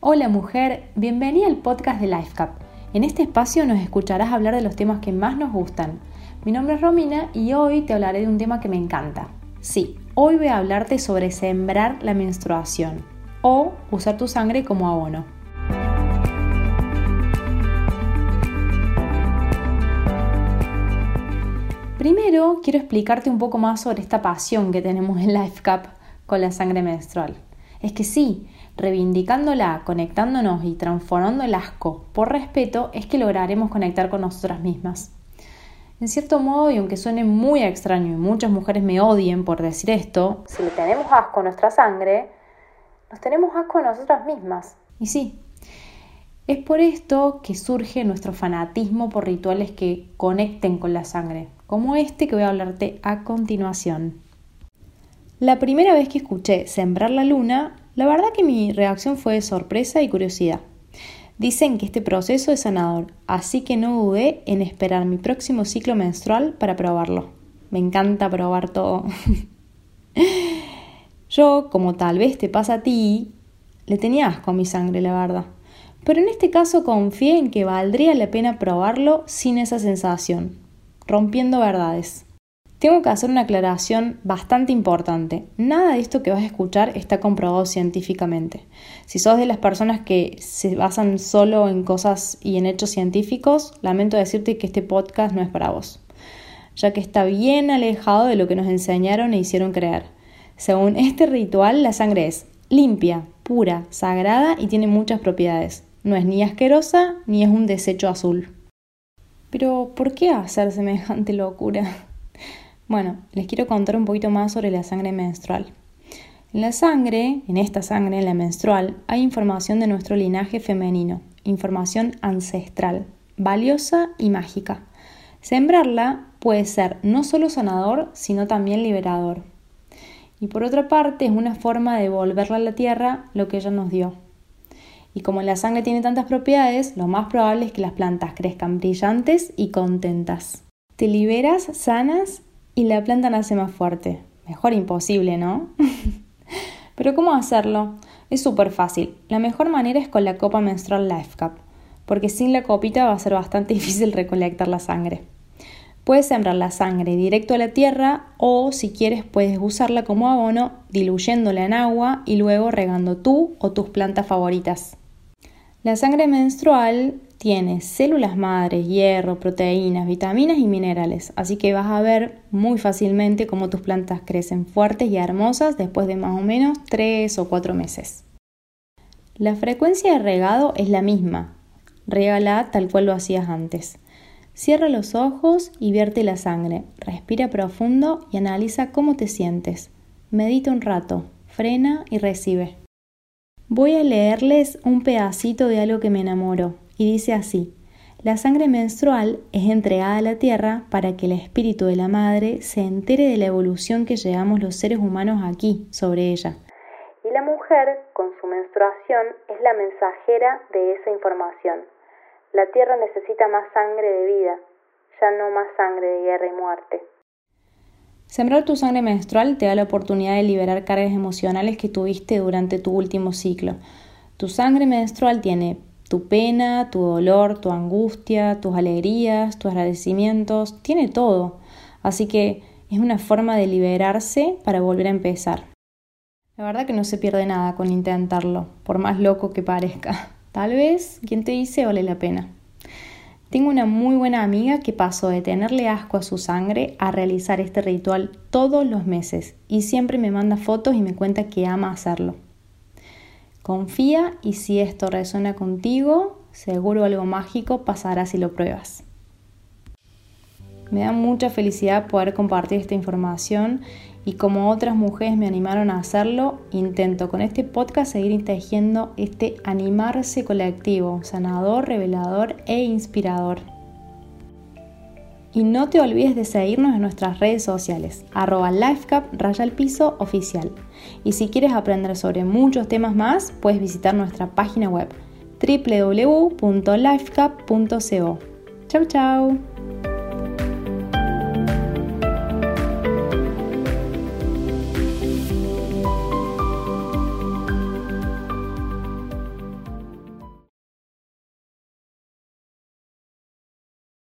Hola mujer, bienvenida al podcast de LifeCap. En este espacio nos escucharás hablar de los temas que más nos gustan. Mi nombre es Romina y hoy te hablaré de un tema que me encanta. Sí, hoy voy a hablarte sobre sembrar la menstruación o usar tu sangre como abono. Primero quiero explicarte un poco más sobre esta pasión que tenemos en LifeCap con la sangre menstrual. Es que sí, reivindicándola, conectándonos y transformando el asco por respeto es que lograremos conectar con nosotras mismas. En cierto modo, y aunque suene muy extraño y muchas mujeres me odien por decir esto, si le tenemos asco a nuestra sangre, nos tenemos asco a nosotras mismas. Y sí, es por esto que surge nuestro fanatismo por rituales que conecten con la sangre, como este que voy a hablarte a continuación. La primera vez que escuché Sembrar la Luna, la verdad que mi reacción fue de sorpresa y curiosidad. Dicen que este proceso es sanador, así que no dudé en esperar mi próximo ciclo menstrual para probarlo. Me encanta probar todo. Yo, como tal vez te pasa a ti, le tenía asco a mi sangre, la verdad. Pero en este caso confié en que valdría la pena probarlo sin esa sensación, rompiendo verdades. Tengo que hacer una aclaración bastante importante. Nada de esto que vas a escuchar está comprobado científicamente. Si sos de las personas que se basan solo en cosas y en hechos científicos, lamento decirte que este podcast no es para vos, ya que está bien alejado de lo que nos enseñaron e hicieron creer. Según este ritual, la sangre es limpia, pura, sagrada y tiene muchas propiedades. No es ni asquerosa ni es un desecho azul. Pero, ¿por qué hacer semejante locura? Bueno, les quiero contar un poquito más sobre la sangre menstrual. En la sangre, en esta sangre, en la menstrual, hay información de nuestro linaje femenino, información ancestral, valiosa y mágica. Sembrarla puede ser no solo sanador, sino también liberador. Y por otra parte, es una forma de devolverle a la tierra lo que ella nos dio. Y como la sangre tiene tantas propiedades, lo más probable es que las plantas crezcan brillantes y contentas. Te liberas, sanas y la planta nace más fuerte. Mejor imposible, ¿no? Pero ¿cómo hacerlo? Es súper fácil. La mejor manera es con la copa menstrual Life Cup, porque sin la copita va a ser bastante difícil recolectar la sangre. Puedes sembrar la sangre directo a la tierra o si quieres puedes usarla como abono diluyéndola en agua y luego regando tú o tus plantas favoritas. La sangre menstrual tiene células madres, hierro, proteínas, vitaminas y minerales, así que vas a ver muy fácilmente cómo tus plantas crecen fuertes y hermosas después de más o menos 3 o 4 meses. La frecuencia de regado es la misma, regala tal cual lo hacías antes. Cierra los ojos y vierte la sangre, respira profundo y analiza cómo te sientes. Medita un rato, frena y recibe. Voy a leerles un pedacito de algo que me enamoró, y dice así, la sangre menstrual es entregada a la tierra para que el espíritu de la madre se entere de la evolución que llevamos los seres humanos aquí sobre ella. Y la mujer, con su menstruación, es la mensajera de esa información. La tierra necesita más sangre de vida, ya no más sangre de guerra y muerte. Sembrar tu sangre menstrual te da la oportunidad de liberar cargas emocionales que tuviste durante tu último ciclo. Tu sangre menstrual tiene tu pena, tu dolor, tu angustia, tus alegrías, tus agradecimientos, tiene todo. Así que es una forma de liberarse para volver a empezar. La verdad que no se pierde nada con intentarlo, por más loco que parezca. Tal vez quien te dice vale la pena. Tengo una muy buena amiga que pasó de tenerle asco a su sangre a realizar este ritual todos los meses y siempre me manda fotos y me cuenta que ama hacerlo. Confía y si esto resuena contigo, seguro algo mágico pasará si lo pruebas. Me da mucha felicidad poder compartir esta información y como otras mujeres me animaron a hacerlo, intento con este podcast seguir tejiendo este animarse colectivo, sanador, revelador e inspirador. Y no te olvides de seguirnos en nuestras redes sociales, arroba lifecap raya al piso oficial. Y si quieres aprender sobre muchos temas más, puedes visitar nuestra página web www.lifecap.co. Chau chau.